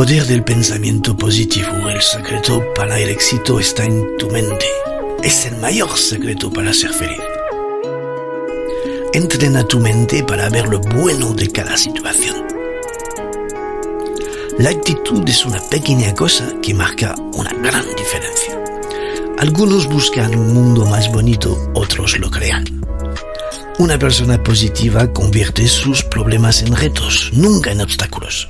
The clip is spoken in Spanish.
poder del pensamiento positivo. El secreto para el éxito está en tu mente. Es el mayor secreto para ser feliz. Entrena tu mente para ver lo bueno de cada situación. La actitud es una pequeña cosa que marca una gran diferencia. Algunos buscan un mundo más bonito, otros lo crean. Una persona positiva convierte sus problemas en retos, nunca en obstáculos.